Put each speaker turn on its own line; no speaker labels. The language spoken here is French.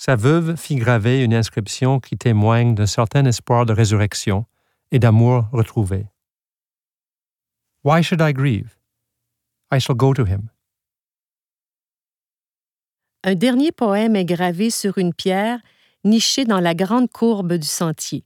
sa veuve fit graver une inscription qui témoigne d'un certain espoir de résurrection et d'amour retrouvé. Why should I grieve? I shall go to him.
Un dernier poème est gravé sur une pierre nichée dans la grande courbe du sentier.